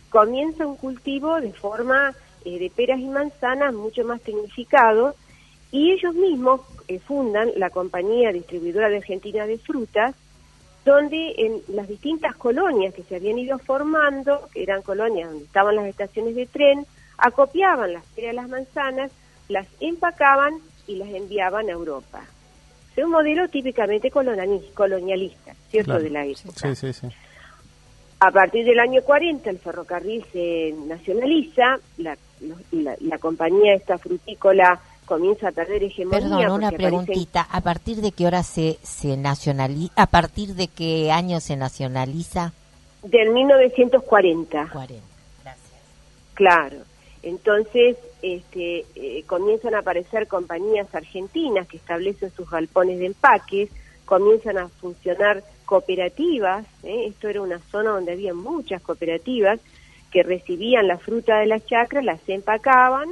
comienza un cultivo de forma eh, de peras y manzanas mucho más tecnificado y ellos mismos eh, fundan la compañía distribuidora de Argentina de frutas, donde en las distintas colonias que se habían ido formando, que eran colonias donde estaban las estaciones de tren, acopiaban las peras y las manzanas, las empacaban y las enviaban a Europa es un modelo típicamente colonialista, ¿cierto? De la época. Sí, sí, sí. A partir del año 40 el ferrocarril se nacionaliza, la, la, compañía esta frutícola comienza a perder hegemonía. Perdón, una preguntita. ¿A partir de qué hora se, se nacionaliza? ¿A partir de qué año se nacionaliza? Del 1940. 40, gracias. Claro. Entonces, este, eh, comienzan a aparecer compañías argentinas que establecen sus galpones de empaques, comienzan a funcionar cooperativas, ¿eh? esto era una zona donde había muchas cooperativas que recibían la fruta de las chacras, las empacaban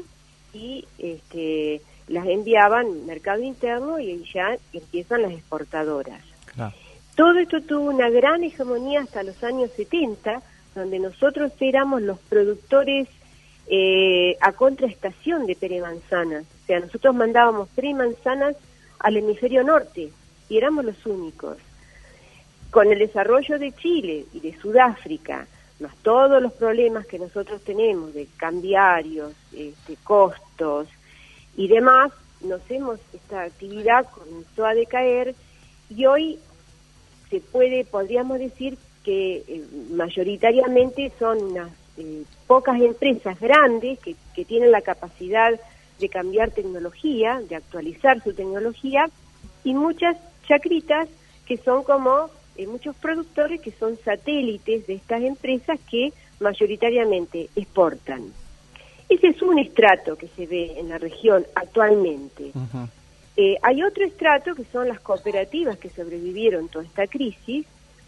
y este, las enviaban al mercado interno y ya empiezan las exportadoras. Todo esto tuvo una gran hegemonía hasta los años 70, donde nosotros éramos los productores eh, a contraestación de pere manzanas. O sea, nosotros mandábamos pere manzanas al hemisferio norte y éramos los únicos. Con el desarrollo de Chile y de Sudáfrica, más todos los problemas que nosotros tenemos de cambiarios, este, costos y demás, nos hemos, esta actividad comenzó a decaer y hoy se puede, podríamos decir que eh, mayoritariamente son unas eh, pocas empresas grandes que, que tienen la capacidad de cambiar tecnología, de actualizar su tecnología, y muchas chacritas que son como eh, muchos productores que son satélites de estas empresas que mayoritariamente exportan. Ese es un estrato que se ve en la región actualmente. Eh, hay otro estrato que son las cooperativas que sobrevivieron toda esta crisis,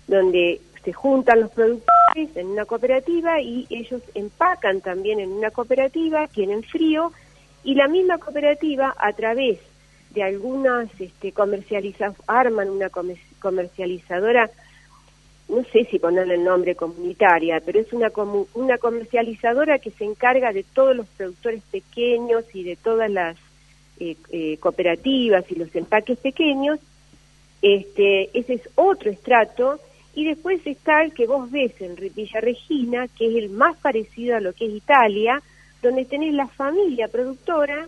donde se juntan los productores en una cooperativa y ellos empacan también en una cooperativa, tienen frío, y la misma cooperativa a través de algunas este, arman una comercializadora, no sé si ponerle el nombre comunitaria, pero es una, una comercializadora que se encarga de todos los productores pequeños y de todas las eh, eh, cooperativas y los empaques pequeños. Este, ese es otro estrato. Y después está el que vos ves en Villa Regina, que es el más parecido a lo que es Italia, donde tenés la familia productora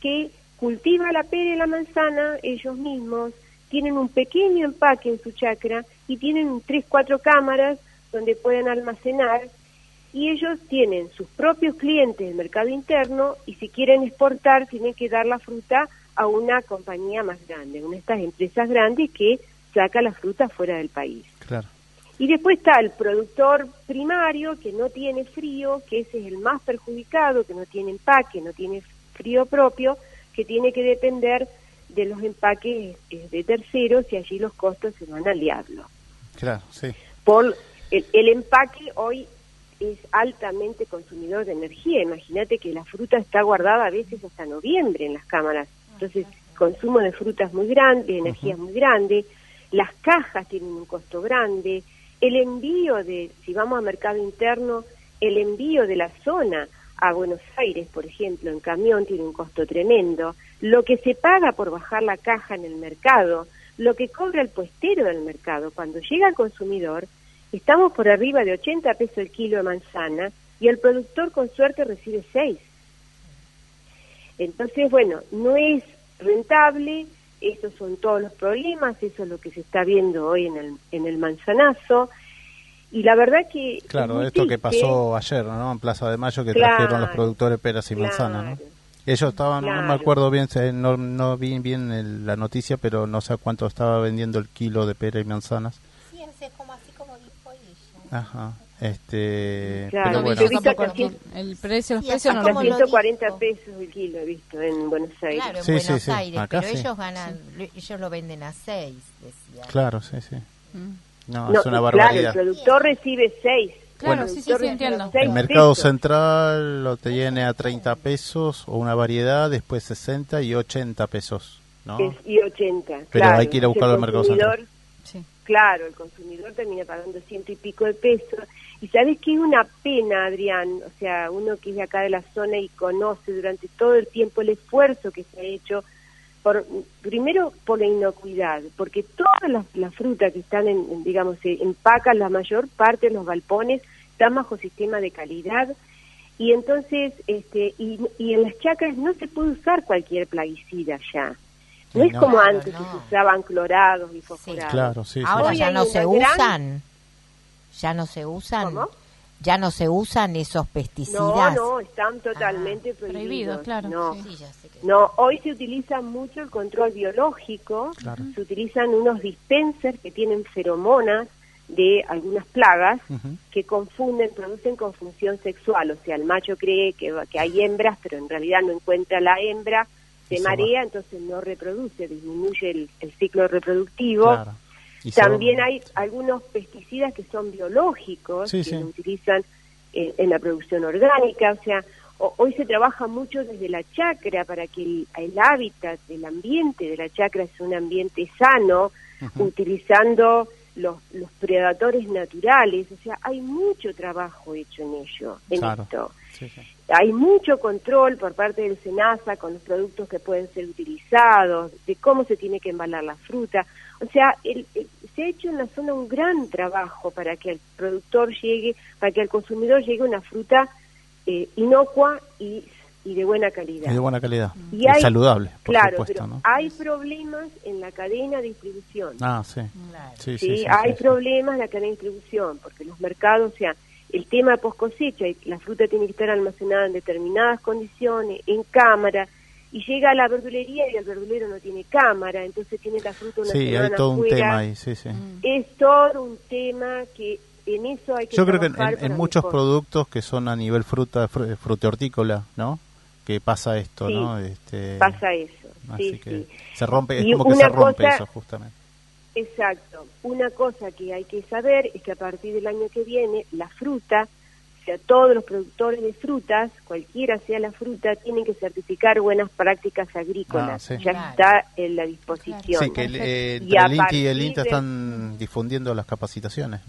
que cultiva la pera y la manzana ellos mismos, tienen un pequeño empaque en su chacra y tienen tres, cuatro cámaras donde pueden almacenar y ellos tienen sus propios clientes del mercado interno y si quieren exportar tienen que dar la fruta a una compañía más grande, una de estas empresas grandes que saca la fruta fuera del país. Claro. Y después está el productor primario que no tiene frío, que ese es el más perjudicado, que no tiene empaque, no tiene frío propio, que tiene que depender de los empaques eh, de terceros y allí los costos se van al diablo. Claro, sí. Por el, empaque hoy es altamente consumidor de energía. Imagínate que la fruta está guardada a veces hasta noviembre en las cámaras. Entonces, consumo de frutas muy grande, energía muy grande. Las cajas tienen un costo grande. El envío de, si vamos a mercado interno, el envío de la zona a Buenos Aires, por ejemplo, en camión tiene un costo tremendo, lo que se paga por bajar la caja en el mercado, lo que cobra el puestero del mercado, cuando llega al consumidor, estamos por arriba de 80 pesos el kilo de manzana y el productor con suerte recibe 6. Entonces, bueno, no es rentable, esos son todos los problemas, eso es lo que se está viendo hoy en el, en el manzanazo, y la verdad que... Claro, esto que pasó ayer, ¿no? En Plaza de Mayo, que trajeron los productores peras y manzanas, ¿no? Ellos estaban, no me acuerdo bien, no, no vi bien la noticia, pero no sé cuánto estaba vendiendo el kilo de pera y manzanas. Sí, como, así como dijo ella. Ajá. Este, claro, pero bueno. el precio, los precios no los 140 pesos el kilo, he visto, en Buenos Aires. Claro, en sí, Buenos sí, Aires, Acá pero sí. ellos ganan, ellos lo venden a 6, decía. Claro, sí, sí. Mm. No, No, es una Claro, barbaridad. el productor recibe 6. Claro, sí, sí, sí, entiendo. El mercado central lo tiene a 30 pesos o una variedad, después 60 y 80 pesos, ¿no? y 80. Pero claro. hay que ir a buscarlo al mercado central. Sí. Claro, el consumidor termina pagando ciento y pico de pesos. Y sabes que es una pena, Adrián, o sea, uno que es de acá de la zona y conoce durante todo el tiempo el esfuerzo que se ha hecho, por, primero por la inocuidad, porque todas las, frutas que están, en, en, digamos, se empacan la mayor parte de los galpones, están bajo sistema de calidad, y entonces, este, y, y en las chacras no se puede usar cualquier plaguicida ya. No Sí, es no. como Claro, antes que no. se usaban clorados y fosforados. Claro, sí, sí. Ahora ya no se gran- usan. Ya no se usan. ¿Cómo? Ya no se usan esos No, pesticidas. no, están totalmente prohibidos. Prohibidos, claro, No, Sí, ya sé que- no, hoy se utiliza mucho el control biológico, Claro. se utilizan unos dispensers que tienen feromonas de algunas plagas que confunden, producen confusión sexual, o sea, el macho cree que, que hay hembras, pero en realidad no encuentra la hembra, se marea, entonces no reproduce, disminuye el, el ciclo reproductivo. Claro. También hay algunos pesticidas que son biológicos, Sí, que sí. se utilizan en, en la producción orgánica, o sea, o- hoy se trabaja mucho desde la chacra para que el, el hábitat, el ambiente de la chacra es un ambiente sano, utilizando los, los predadores naturales, o sea, hay mucho trabajo hecho en ello, en Claro. esto. Sí. Hay mucho control por parte del SENASA con los productos que pueden ser utilizados, de cómo se tiene que embalar la fruta. O sea, el- el- se ha hecho en la zona un gran trabajo para que el productor llegue, para que al consumidor llegue una fruta eh, inocua y, y de buena calidad. Y de buena calidad. Y Y hay- saludable, por claro, supuesto, pero ¿no? hay problemas en la cadena de distribución. Ah, sí. Claro. Sí, ¿sí? sí, sí, hay sí, sí. problemas en la cadena de distribución, porque los mercados, o sea, el tema de post cosecha, la fruta tiene que estar almacenada en determinadas condiciones, en cámara, y llega a la verdulería y el verdulero no tiene cámara, entonces tiene la fruta una Sí, semana hay todo un tema ahí, sí, sí. Es todo un tema que en eso hay que Yo creo que en, muchos mejor. productos que son a nivel fruta, fru- frutihortícola, ¿no? Que pasa esto, Sí, ¿no? Este, Pasa eso, Así sí, que sí. se rompe, es Y como que se una rompe cosa- eso justamente. Exacto. Una cosa que hay que saber es que a partir del año que viene, la fruta, o sea, todos los productores de frutas, cualquiera sea la fruta, tienen que certificar buenas prácticas agrícolas. Ah, sí. Ya Claro. está en la disposición. Sí, que el, eh, Y el INTI y el INTA de- están difundiendo las capacitaciones.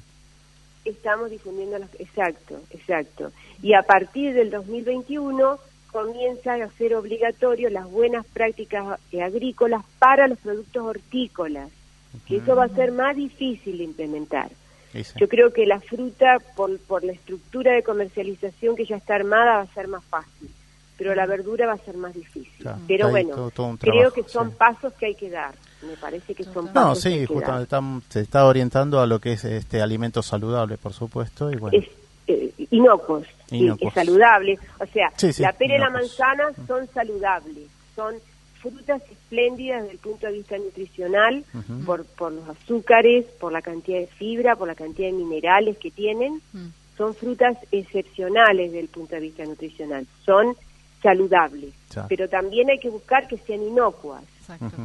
Estamos difundiendo las... Exacto, exacto. Y a partir del 2021 comienza a ser obligatorio las buenas prácticas eh, agrícolas para los productos hortícolas, que eso va a ser más difícil de implementar. Yo creo que la fruta, por, por la estructura de comercialización que ya está armada, va a ser más fácil, pero la verdura va a ser más difícil. Claro, pero bueno, todo- todo un creo que son sí. pasos que hay que dar. Me parece que son No, pasos hay sí, que justamente están- se está orientando a lo que es este alimento saludable, por supuesto, y bueno, Es eh, inocuos, saludable. O sea, Sí, sí, la pera y la manzana son saludables, son frutas espléndidas desde el punto de vista nutricional, por, por los azúcares, por la cantidad de fibra, por la cantidad de minerales que tienen. Mm. son frutas excepcionales desde el punto de vista nutricional, son saludables, Ya. pero también hay que buscar que sean inocuas. Exacto.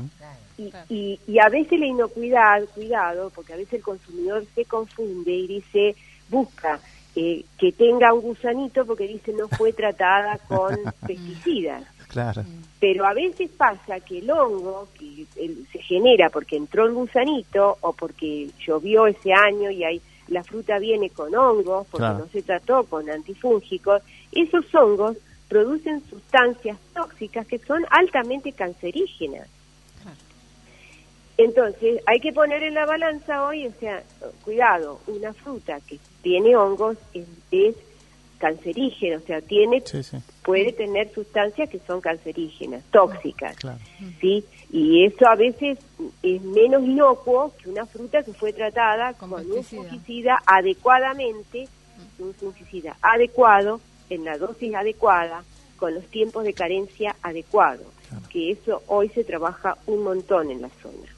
Y, y, y a veces la inocuidad, cuidado, porque a veces el consumidor se confunde y dice, busca eh, que tenga un gusanito porque dice no fue tratada con pesticidas. Claro. Pero a veces pasa que el hongo que el- se genera porque entró el gusanito o porque llovió ese año y hay, la fruta viene con hongos porque Claro. no se trató con antifúngicos, esos hongos producen sustancias tóxicas que son altamente cancerígenas. Entonces, hay que poner en la balanza hoy, o sea, cuidado, una fruta que tiene hongos es, es cancerígena, o sea, tiene Sí, sí, puede tener sustancias que son cancerígenas, tóxicas, claro. ¿sí? Y eso a veces es menos inocuo que una fruta que fue tratada Con con, un pesticida. fungicida adecuadamente, un fungicida adecuado, en la dosis adecuada, con los tiempos de carencia adecuados, que eso hoy se trabaja un montón en la zona.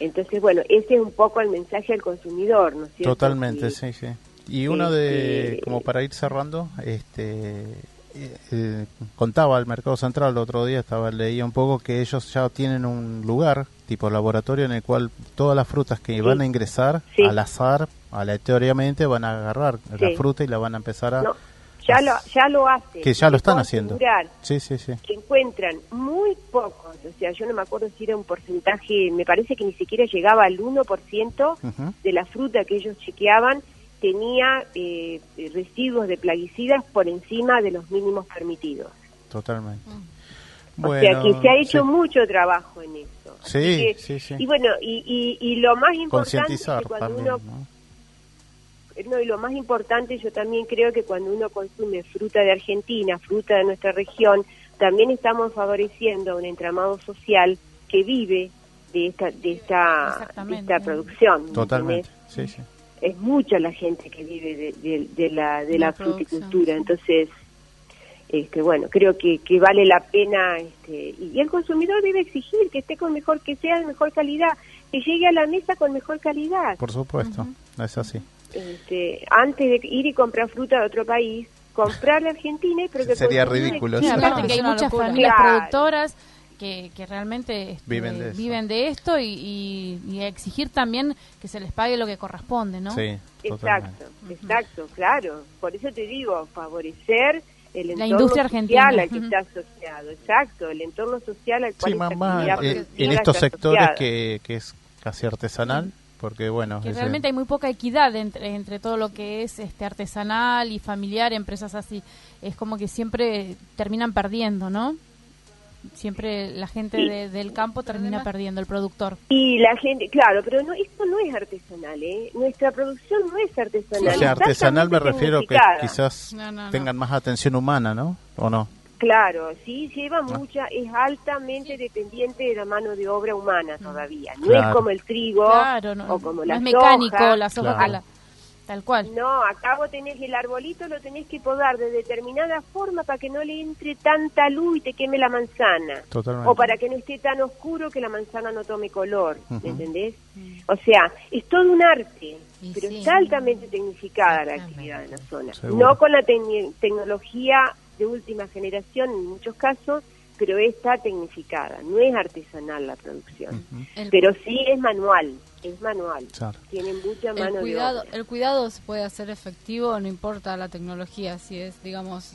Entonces, bueno, ese es un poco el mensaje al consumidor, ¿no es cierto? Totalmente, sí, sí. Y una de, como para ir cerrando, este, eh, eh, contaba el Mercado Central el otro día, estaba leía un poco que ellos ya tienen un lugar tipo laboratorio en el cual todas las frutas que Sí. van a ingresar Sí. al azar, aleatoriamente van a agarrar la fruta y la van a empezar a No, ya lo, ya lo hacen. que ya lo están haciendo. asegurar Sí, sí, sí. que encuentran muy pocos, o sea, yo no me acuerdo si era un porcentaje, me parece que ni siquiera llegaba al 1% Ujú. de la fruta que ellos chequeaban tenía eh, residuos de plaguicidas por encima de los mínimos permitidos. Totalmente. o sea que se ha hecho sí. mucho trabajo en eso. Sí, que- sí, sí. Y bueno, y, y, y lo más importante es Concientizar que cuando también, uno ¿no? no, y lo más importante, yo también creo que cuando uno consume fruta de Argentina, fruta de nuestra región, también estamos favoreciendo un entramado social que vive de esta de esta, de esta producción. ¿me Totalmente, entendés? sí, sí. Es mucha la gente que vive de, de- de la, de La fruticultura, entonces, este, bueno, creo que, que vale la pena, este, y, y el consumidor debe exigir que esté con mejor, que sea de mejor calidad, que llegue a la mesa con mejor calidad. Por supuesto, es así. este, antes de ir y comprar fruta de otro país, comprar la Argentina, pero que Sería ridículo, Sí, aparte que hay muchas familias Claro. productoras que, que realmente este, Viven de eso. viven de esto y, y- y exigir también que se les pague lo que corresponde, ¿no? Sí, totalmente. Exacto, exacto, claro. Por eso te digo, favorecer el La entorno industria social al que está asociado, exacto, el entorno social al cual Sí, más, actividad eh, en estos está sectores que, que es casi artesanal, porque bueno, Que ese- realmente hay muy poca equidad entre, entre todo lo que es este artesanal y familiar, empresas así. Es como que siempre terminan perdiendo, ¿no? Siempre la gente Sí. de- del campo termina perdiendo, el productor. Y la gente, claro, pero no, esto no es artesanal, ¿eh? Nuestra producción no es artesanal. o sea, artesanal me refiero que quizás No, no, no. tengan más atención humana, ¿no? ¿O no? Claro, sí, lleva Ah. mucha, es altamente dependiente de la mano de obra humana todavía. No Claro. es como el trigo Claro, no, o como no la es mecánico, soja. la soja Claro. que la- tal cual. No, acá vos tenés el arbolito, lo tenés que podar de determinada forma para que no le entre tanta luz y te queme la manzana. Totalmente. O para que no esté tan oscuro que la manzana no tome color. ¿me entendés? O sea, es todo un arte, Y pero sí. está altamente tecnificada la actividad en la zona. Seguro. No con la tecnología de última generación en muchos casos, pero está tecnificada, no es artesanal la producción. Pero sí es manual, es manual. Claro. Tiene mucha mano el de cuidado, obra. el cuidado se puede hacer efectivo, no importa la tecnología, si es, digamos,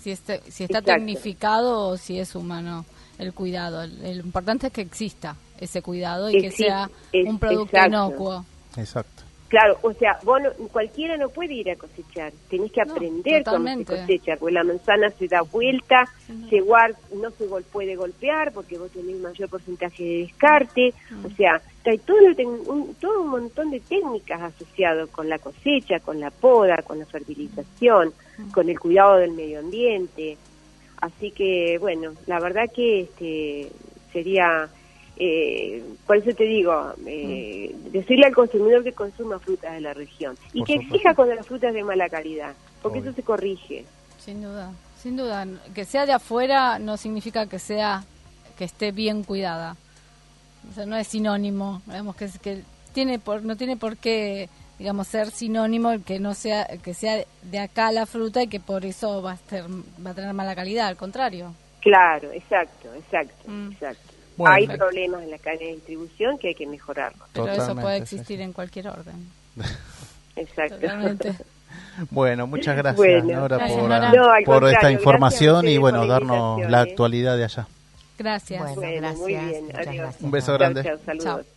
si, este- si está Exacto. tecnificado o si es humano el cuidado. El, el importante es que exista ese cuidado y que sea es- un producto exacto. inocuo. Exacto. Claro, o sea, vos no- cualquiera no puede ir a cosechar, tenés que No, aprender cómo se cosecha, porque la manzana se da vuelta, se guar- no se gol- puede golpear porque vos tenés mayor porcentaje de descarte, Mm. o sea, hay todo, un, todo un montón de técnicas asociadas con la cosecha, con la poda, con la fertilización, Mm. con el cuidado del medio ambiente, así que bueno, la verdad que este sería eh, por eso te digo, eh, decirle al consumidor que consuma frutas de la región y Por que supuesto. exija cuando la fruta es de mala calidad, porque Obvio. eso se corrige. Sin duda, sin duda. Que sea de afuera no significa que sea que esté bien cuidada. O sea, no es sinónimo, digamos que, es- que tiene por, no tiene por qué, digamos, ser sinónimo el que no sea que sea de acá la fruta y que por eso va a ser, va a tener mala calidad, al contrario. Claro, exacto, exacto, Mm. exacto. Bueno. hay problemas en la cadena de distribución que hay que mejorarlo. Pero eso puede existir sí. en cualquier orden. Exacto. Totalmente. Bueno, muchas gracias, Bueno. Nora, Gracias, por, Nora. No, al por esta información y bueno, darnos la ¿eh? actualidad de allá. Gracias. Bueno, Bueno, gracias. muy bien, muchas adiós. gracias. Un beso Chao, grande. chao, saludos. Chao.